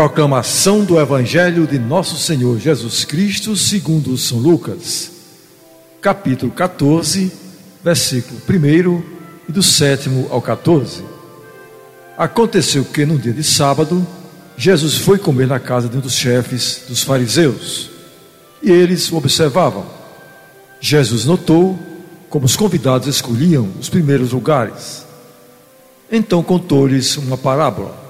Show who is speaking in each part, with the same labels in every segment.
Speaker 1: Proclamação do Evangelho de Nosso Senhor Jesus Cristo, segundo São Lucas, capítulo 14, versículo 1 e do 7 ao 14. Aconteceu que no dia de sábado, Jesus foi comer na casa de um dos chefes dos fariseus, e eles o observavam. Jesus notou como os convidados escolhiam os primeiros lugares. Então contou-lhes uma parábola.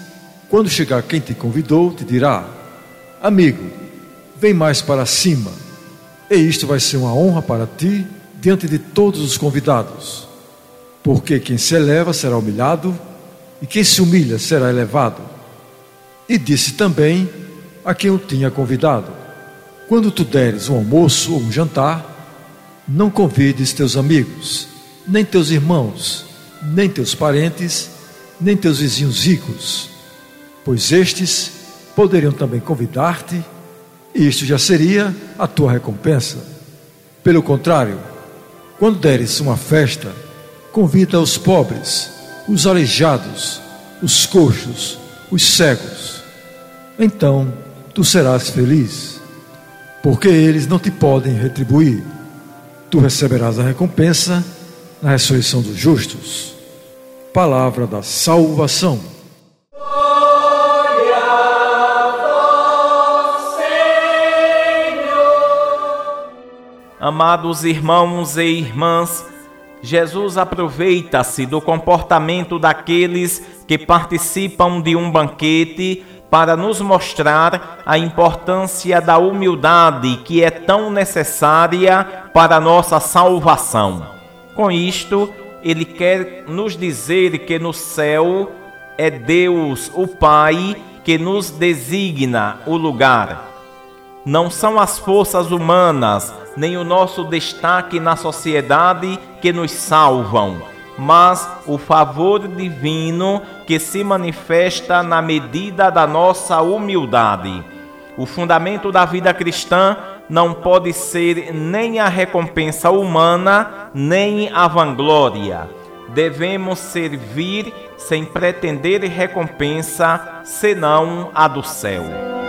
Speaker 1: quando chegar quem te convidou, te dirá: Amigo, vem mais para cima. E isto vai ser uma honra para ti diante de todos os convidados. Porque quem se eleva será humilhado, e quem se humilha será elevado. E disse também a quem o tinha convidado: Quando tu deres um almoço ou um jantar, não convides teus amigos, nem teus irmãos, nem teus parentes, nem teus vizinhos ricos, pois estes poderiam também convidar-te, e isto já seria a tua recompensa. Pelo contrário, quando deres uma festa, convida os pobres, os aleijados, os coxos, os cegos. Então tu serás feliz, porque eles não te podem retribuir tu receberás a recompensa na ressurreição dos justos. Palavra da salvação.
Speaker 2: Amados irmãos e irmãs, Jesus aproveita-se do comportamento daqueles que participam de um banquete para nos mostrar a importância da humildade que é tão necessária para nossa salvação. Com isto, ele quer nos dizer que no céu é Deus, o Pai, que nos designa o lugar. Não são as forças humanas, nem o nosso destaque na sociedade que nos salvam mas o favor divino que se manifesta na medida da nossa humildade. O fundamento da vida cristã não pode ser nem a recompensa humana, nem a vanglória. Devemos servir sem pretender recompensa, senão a do céu.